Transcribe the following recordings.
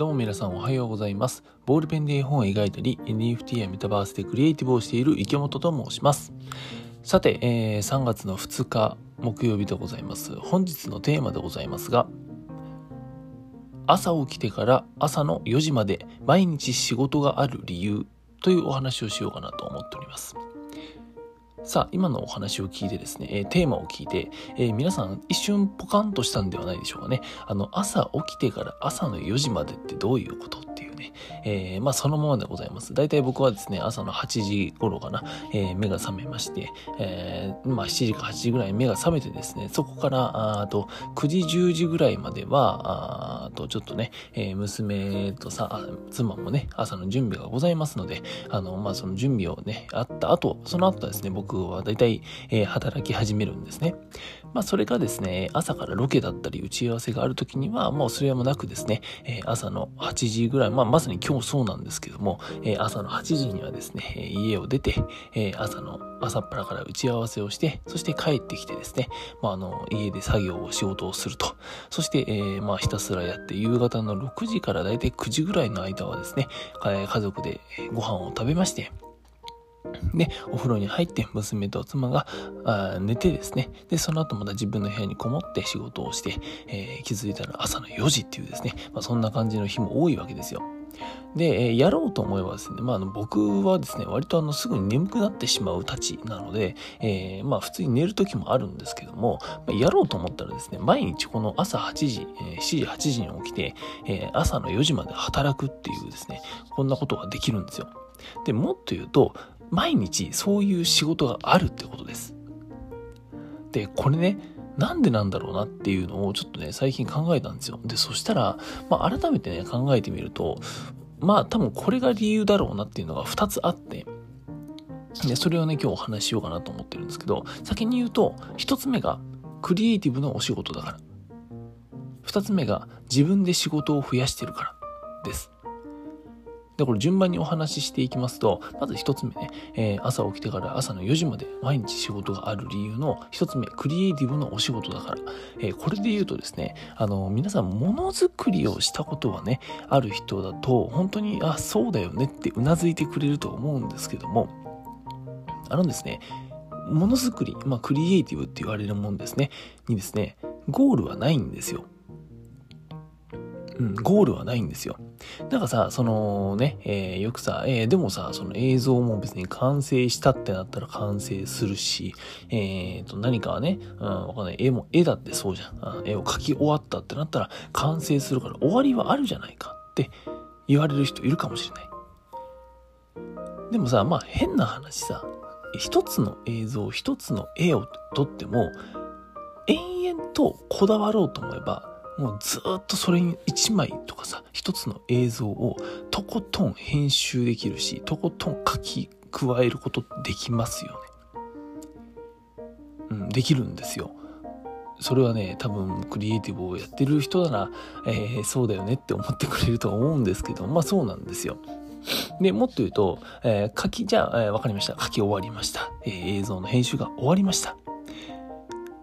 どうも皆さんおはようございます。ボールペンで絵本を描いたり、NFT やメタバースでクリエイティブをしている池本と申します。さて、えー、3月の2日木曜日でございます。本日のテーマでございますが、朝起きてから朝の4時まで毎日仕事がある理由というお話をしようかなと思っております。さあ、今のお話を聞いてですね、えー、テーマを聞いて、えー、皆さん一瞬ポカンとしたんではないでしょうかね。あの、朝起きてから朝の4時までってどういうことね、えー、まあそのままでございます。大体僕はですね、朝の8時頃かな、えー、目が覚めまして、えー、まあ7時か8時ぐらい目が覚めてですね、そこから、あと9時10時ぐらいまでは、あとちょっとね、えー、娘とさ、妻もね、朝の準備がございますので、あの、まあその準備をね、あった後、その後ですね、僕は大体、えー、働き始めるんですね。まあそれがですね、朝からロケだったり打ち合わせがある時には、もうそれもなくですね、えー、朝の8時ぐらい、まあまさに今日そうなんですけども、えー、朝の8時にはですね、え家を出て、え朝の朝っぱらから打ち合わせをして、そして帰ってきてですね、まあ、あの、家で作業を仕事をすると。そして、えー、まあ、ひたすらやって、夕方の6時からだいたい9時ぐらいの間はですね、家族でご飯を食べまして、で、お風呂に入って娘と妻があ寝てですね、で、その後また自分の部屋にこもって仕事をして、えー、気づいたら朝の4時っていうですね、まあ、そんな感じの日も多いわけですよ。で、え、やろうと思えばですね、まあ、あの僕はですね、割とあのすぐに眠くなってしまうたちなので、えー、まあ普通に寝る時もあるんですけども、ま、やろうと思ったらですね、毎日この朝8時、え、7時、8時に起きて、え、朝の4時まで働くっていうですね、こんなことができるんですよ。で、もっと言うと、毎日そういう仕事があるってことです。で、これね、なんでなんだろうなっていうのをちょっとね、最近考えたんですよ。で、そしたら、まあ、改めてね、考えてみると、まあ、多分これが理由だろうなっていうのが2つあって、で、それをね、今日お話ししようかなと思ってるんですけど、先に言うと、1つ目が、クリエイティブなお仕事だから。2つ目が、自分で仕事を増やしてるからです。で、これ順番にお話ししていきますと、まず一つ目ね、えー、朝起きてから朝の4時まで毎日仕事がある理由の一つ目、クリエイティブのお仕事だから。えー、これで言うとですね、あの、皆さんものづくりをしたことはね、ある人だと、本当に、あ、そうだよねってうなずいてくれると思うんですけども、あのですね、ものづくり、まあ、クリエイティブって言われるもんですね、にですね、ゴールはないんですよ。うん、ゴールはないんですよ。なんかさ、そのね、えー、よくさ、えー、でもさ、その映像も別に完成したってなったら完成するし、えー、と、何かはね、うん、わかんない。絵も、絵だってそうじゃん。絵を描き終わったってなったら完成するから終わりはあるじゃないかって言われる人いるかもしれない。でもさ、まあ変な話さ、一つの映像、一つの絵を撮っても、延々とこだわろうと思えば、もうずっとそれに1枚とかさ、一つの映像をとことん編集できるし、とことん書き加えることできますよね。うん、できるんですよ。それはね、多分クリエイティブをやってる人なら、えー、そうだよねって思ってくれると思うんですけど、まあそうなんですよ。で、もっと言うと、えー、書き、じゃあ、えー、わかりました。書き終わりました。えー、映像の編集が終わりました。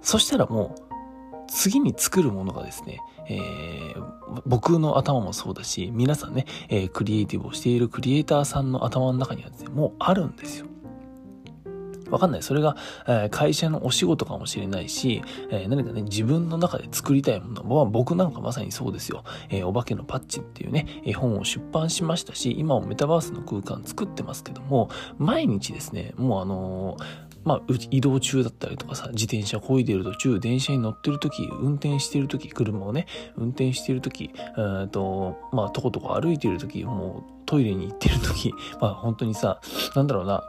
そしたらもう、次に作るものがですね、えー、僕の頭もそうだし、皆さんね、えー、クリエイティブをしているクリエイターさんの頭の中にはですね、もうあるんですよ。わかんない。それが、えー、会社のお仕事かもしれないし、えー、何かね、自分の中で作りたいもの。まあ、僕なんかまさにそうですよ。えー、お化けのパッチっていうね、絵本を出版しましたし、今もメタバースの空間作ってますけども、毎日ですね、もうあのーまあ、移動中だったりとかさ、自転車こいでる途中、電車に乗ってる時、運転してる時、車をね、運転してる時、えと、まあ、とことこ歩いてる時、もうトイレに行ってる時、まあ、本当にさ、なんだろうな、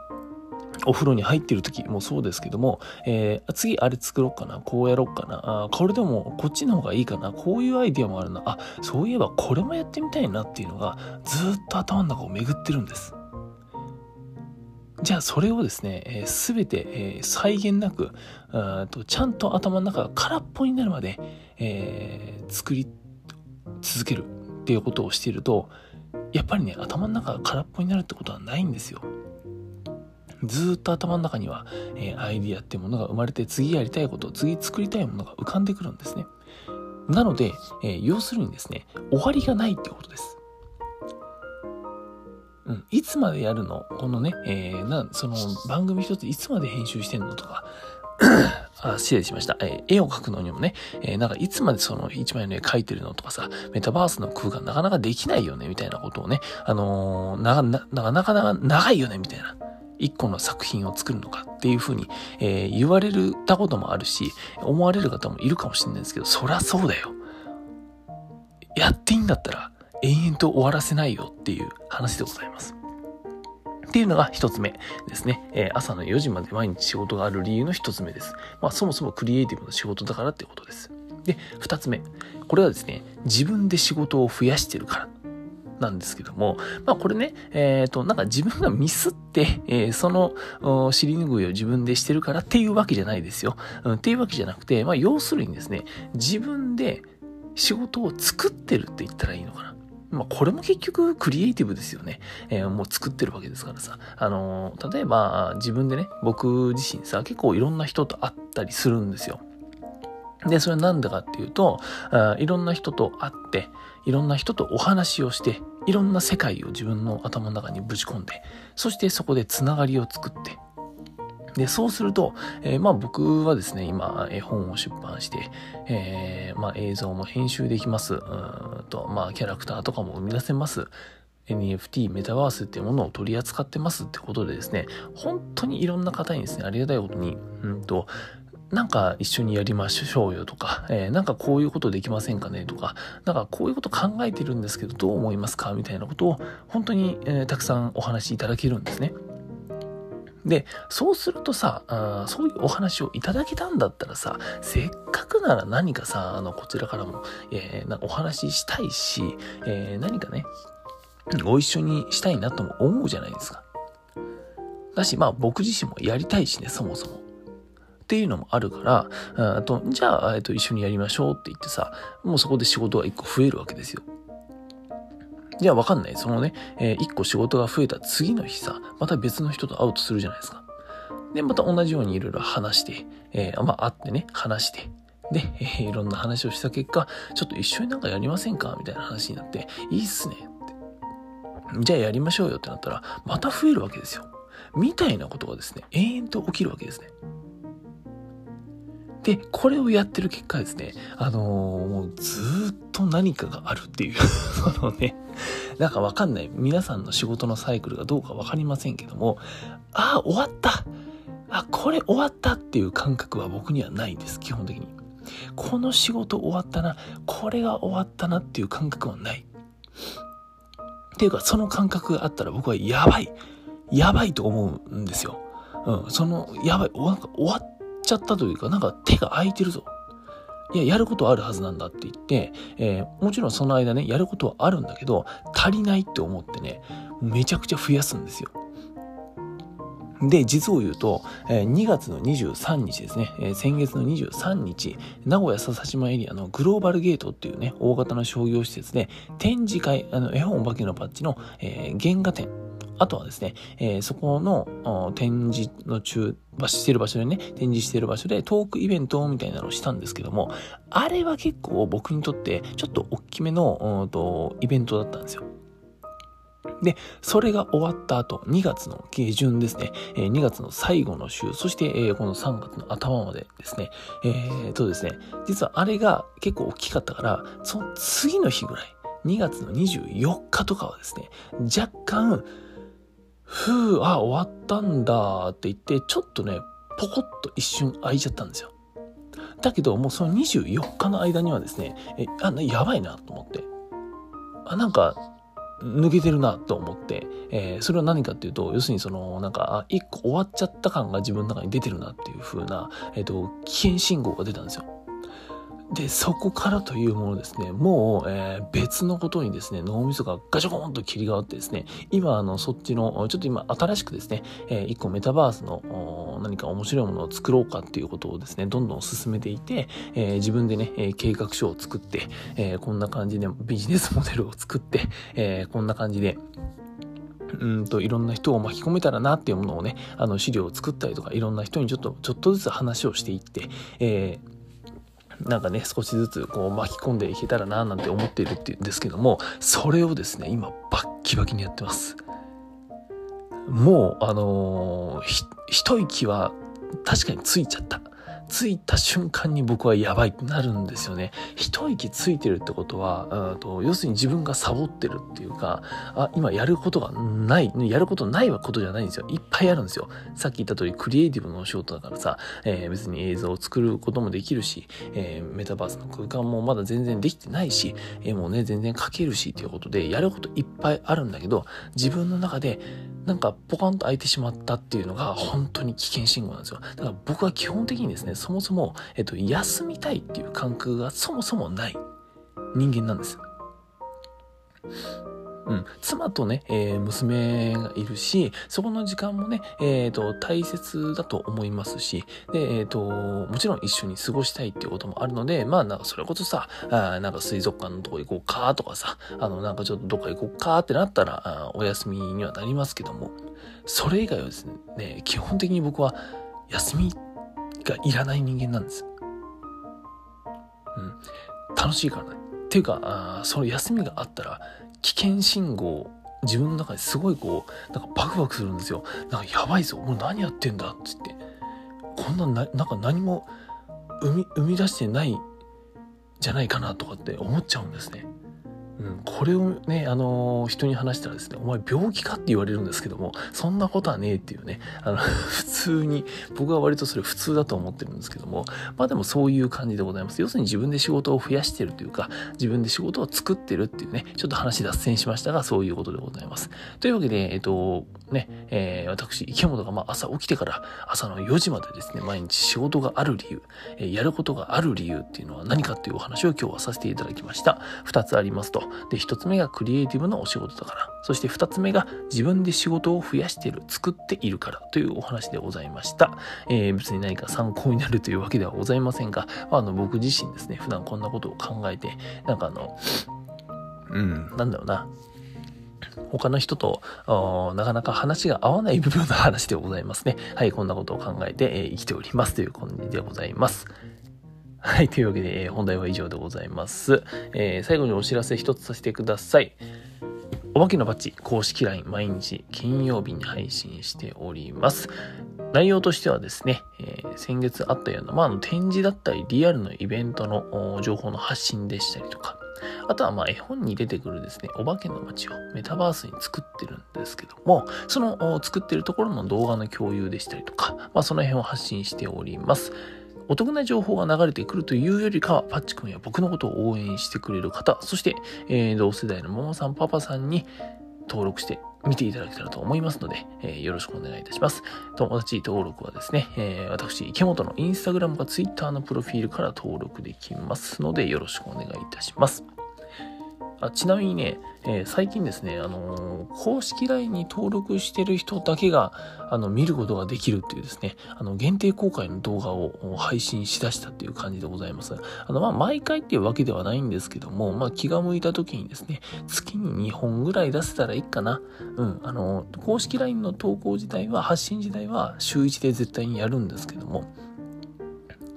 お風呂に入ってる時もそうですけども、えー、次あれ作ろうかな、こうやろうかな、あこれでもこっちの方がいいかな、こういうアイディアもあるな、あ、そういえばこれもやってみたいなっていうのがずっと頭の中を巡ってるんです。じゃあそれをですね、えー、全て、えー、際限なくとちゃんと頭の中が空っぽになるまで、えー、作り続けるっていうことをしているとやっぱりね頭の中が空っぽになるってことはないんですよ。ずっと頭の中には、えー、アイディアっていうものが生まれて次やりたいこと次作りたいものが浮かんでくるんですね。なので、えー、要するにですね終わりがないってことです。うん、いつまでやるの？このね、えー、な、その番組一ついつまで編集してんのとか、あ失礼しました。えー、絵を描くのにもね、えー、なんかいつまでその一枚の絵描いてるのとかさ、メタバースの空間なかなかできないよね、みたいなことをね、あのー、なななかなか長いよね、みたいな。一個の作品を作るのかっていうふうに、えー、言われたこともあるし、思われる方もいるかもしれないですけど、そりゃそうだよ。やっていいんだったら、延々と終わらせないよっていう話でございます。っていうのが一つ目ですね。え、朝の4時まで毎日仕事がある理由の一つ目です。まあそもそもクリエイティブな仕事だからってことです。で、二つ目。これはですね、自分で仕事を増やしてるからなんですけども、まあこれね、えっ、ー、と、なんか自分がミスって、えー、その尻拭いを自分でしてるからっていうわけじゃないですよ。うん、っていうわけじゃなくて、まあ要するにですね、自分で仕事を作ってるって言ったらいいのかな。まあ、これも結局クリエイティブですよね。えー、もう作ってるわけですからさ。あのー、例えば自分でね、僕自身さ、結構いろんな人と会ったりするんですよ。で、それなんでかっていうと、あいろんな人と会って、いろんな人とお話をして、いろんな世界を自分の頭の中にぶち込んで、そしてそこでつながりを作って、で、そうすると、えー、まあ僕はですね、今、絵本を出版して、えー、まあ映像も編集できます。うんと、まあキャラクターとかも生み出せます。NFT、メタバースっていうものを取り扱ってますってことでですね、本当にいろんな方にですね、ありがたいことに、うんと、なんか一緒にやりましょうよとか、えー、なんかこういうことできませんかねとか、なんかこういうこと考えてるんですけどどう思いますかみたいなことを本当に、えー、たくさんお話しいただけるんですね。で、そうするとさ、あそういうお話をいただけたんだったらさ、せっかくなら何かさ、あの、こちらからも、えー、お話ししたいし、えー、何かね、ご一緒にしたいなとも思うじゃないですか。だし、まあ僕自身もやりたいしね、そもそも。っていうのもあるから、あとじゃあ、えっと、一緒にやりましょうって言ってさ、もうそこで仕事が一個増えるわけですよ。じゃあわかんない。そのね、えー、一個仕事が増えた次の日さ、また別の人と会うとするじゃないですか。で、また同じようにいろいろ話して、えー、まあ会ってね、話して、で、えー、いろんな話をした結果、ちょっと一緒になんかやりませんか？みたいな話になって、いいっすねって。じゃあやりましょうよってなったら、また増えるわけですよ。みたいなことがですね、永遠と起きるわけですね。で、これをやってる結果ですね、あのー、もうずっと何かがあるっていう そのね、なんかわかんない。皆さんの仕事のサイクルがどうかわかりませんけども、ああ、終わったあ、これ終わったっていう感覚は僕にはないです、基本的に。この仕事終わったな、これが終わったなっていう感覚はない。っていうか、その感覚があったら僕はやばい、やばいと思うんですよ。うん、その、やばい、終わっちゃったというか、なんか手が空いてるぞ。いや、やることあるはずなんだって言って、えー、もちろんその間ね、やることはあるんだけど、足りないって思ってね、めちゃくちゃ増やすんですよ。で、実を言うと、え2月の23日ですね、え先月の23日、名古屋笹島エリアのグローバルゲートっていうね、大型の商業施設で、展示会、あの、絵本お化けのパッチの、えー、原画展あとはですね、えー、そこの展示の中、してる場所でね、展示してる場所でトークイベントみたいなのをしたんですけども、あれは結構僕にとってちょっと大きめの、と、イベントだったんですよ。で、それが終わった後、2月の下旬ですね、え2月の最後の週、そして、えこの3月の頭までですね、えー、とですね、実はあれが結構大きかったから、その次の日ぐらい、2月の24日とかはですね、若干、ふう、あ、終わったんだって言って、ちょっとね、ポコッと一瞬空いちゃったんですよ。だけど、もうその24日の間にはですね、え、あ、やばいなと思って。あ、なんか、抜けてるなと思って、えー、それは何かっていうと、要するにその、なんか、一個終わっちゃった感が自分の中に出てるなっていう風な、えっ、ー、と、危険信号が出たんですよ。で、そこからというものですね、もう、えー、別のことにですね、脳みそがガチョコーンと切り替わってですね、今、あの、そっちの、ちょっと今、新しくですね、えー、一個メタバースの何か面白いものを作ろうかっていうことをですね、どんどん進めていて、えー、自分でね、え計画書を作って、えこんな感じでビジネスモデルを作って、えこんな感じで、うんといろんな人を巻き込めたらなっていうものをね、あの資料を作ったりとか、いろんな人にちょっと、ちょっとずつ話をしていって、えなんかね、少しずつこう巻き込んでいけたらななんて思っているっていうんですけども、それをですね、今バッキバキにやってます。もう、あのー、一息は確かについちゃった。ついた瞬間に僕はやばいってなるんですよね。一息ついてるってことは、と要するに自分がサボってるっていうか、あ、今やることがない、やることないはことじゃないんですよ。いっぱいあるんですよ。さっき言った通り、クリエイティブのお仕事だからさ、えー、別に映像を作ることもできるし、えー、メタバースの空間もまだ全然できてないし、えー、もうね、全然書けるしっていうことで、やることいっぱいあるんだけど、自分の中で、なんかポカンと開いてしまったっていうのが本当に危険信号なんですよ。だから僕は基本的にですね、そもそも、えっと、休みたいっていう感覚がそもそもない人間なんです。うん、妻とね、えー、娘がいるし、そこの時間もね、えっ、ー、と、大切だと思いますし、で、えっ、ー、と、もちろん一緒に過ごしたいっていうこともあるので、まあ、なんかそれこそさ、あなんか水族館のとこ行こうかとかさ、あの、なんかちょっとどっか行こうかってなったら、あお休みにはなりますけども、それ以外はですね、基本的に僕は休みがいらない人間なんです。うん。楽しいからね。っていうか、あその休みがあったら、危険信号、自分の中ですごいこう、なんかバクバクするんですよ。なんかやばいぞ、もう何やってんだっつって。こんなな、なんか何も生み、生み出してないじゃないかなとかって思っちゃうんですね。うん、これをね、あのー、人に話したらですね、お前病気かって言われるんですけども、そんなことはねえっていうね、あの、普通に、僕は割とそれ普通だと思ってるんですけども、まあでもそういう感じでございます。要するに自分で仕事を増やしてるというか、自分で仕事を作ってるっていうね、ちょっと話脱線しましたが、そういうことでございます。というわけで、えっと、ね、えー、私、池本がま朝起きてから朝の4時までですね、毎日仕事がある理由、えー、やることがある理由っていうのは何かっていうお話を今日はさせていただきました。2つありますと。で、1つ目がクリエイティブのお仕事だから。そして2つ目が自分で仕事を増やしている、作っているからというお話でございました。えー、別に何か参考になるというわけではございませんが、まあ、あの僕自身ですね、普段こんなことを考えて、なんかあの、うん、なんだろうな、他の人となかなか話が合わない部分の話でございますね。はい、こんなことを考えて、えー、生きておりますという感じでございます。はい、というわけで、えー、本題は以上でございます。えー、最後にお知らせ一つさせてください。お化けのバッジ公式 LINE 毎日金曜日に配信しております。内容としてはですね、えー、先月あったような、まあ、あの展示だったりリアルのイベントの情報の発信でしたりとか、あとはま絵本に出てくるですね、お化けの街をメタバースに作ってるんですけども、その作ってるところの動画の共有でしたりとか、まあその辺を発信しております。お得な情報が流れてくるというよりかは、パッチ君や僕のことを応援してくれる方、そして、えー、同世代のママさん、パパさんに登録して見ていただけたらと思いますので、えー、よろしくお願いいたします。友達登録はですね、えー、私、池本のインスタグラムかツイッターのプロフィールから登録できますので、よろしくお願いいたします。あちなみにね、えー、最近ですね、あのー、公式 LINE に登録してる人だけが、あの、見ることができるっていうですね、あの、限定公開の動画を配信しだしたっていう感じでございます。あの、まあ、毎回っていうわけではないんですけども、まあ、気が向いた時にですね、月に2本ぐらい出せたらいいかな。うん、あの、公式 LINE の投稿自体は、発信自体は週1で絶対にやるんですけども、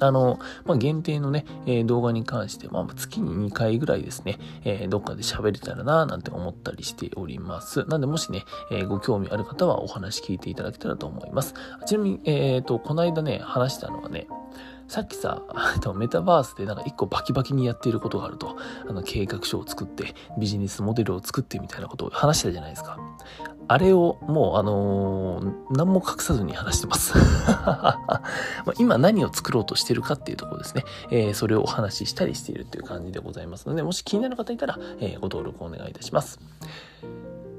あの、まあ、限定のね、えー、動画に関して、まあ、月に2回ぐらいですね、えー、どっかで喋れたらななんて思ったりしております。なんで、もしね、えー、ご興味ある方はお話聞いていただけたらと思います。ちなみに、えっ、と、この間ね、話したのはね、さっきさ、メタバースでなんか一個バキバキにやっていることがあると、あの計画書を作って、ビジネスモデルを作ってみたいなことを話したじゃないですか。あれをもう、あのー、何も隠さずに話してます 今何を作ろうとしてるかっていうところですね。えー、それをお話ししたりしているっていう感じでございますので、もし気になる方いたら、えー、ご登録お願いいたします。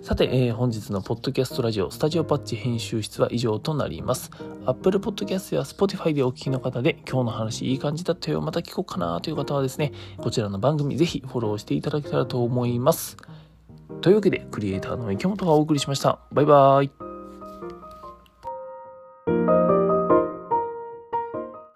さて、えー、本日のポッドキャストラジオスタジオパッチ編集室は以上となります。Apple Podcast や Spotify でお聞きの方で今日の話いい感じだったよ、また聞こうかなという方はですね、こちらの番組ぜひフォローしていただけたらと思います。というわけで、クリエイターの池本がお送りしました。バイバーイ。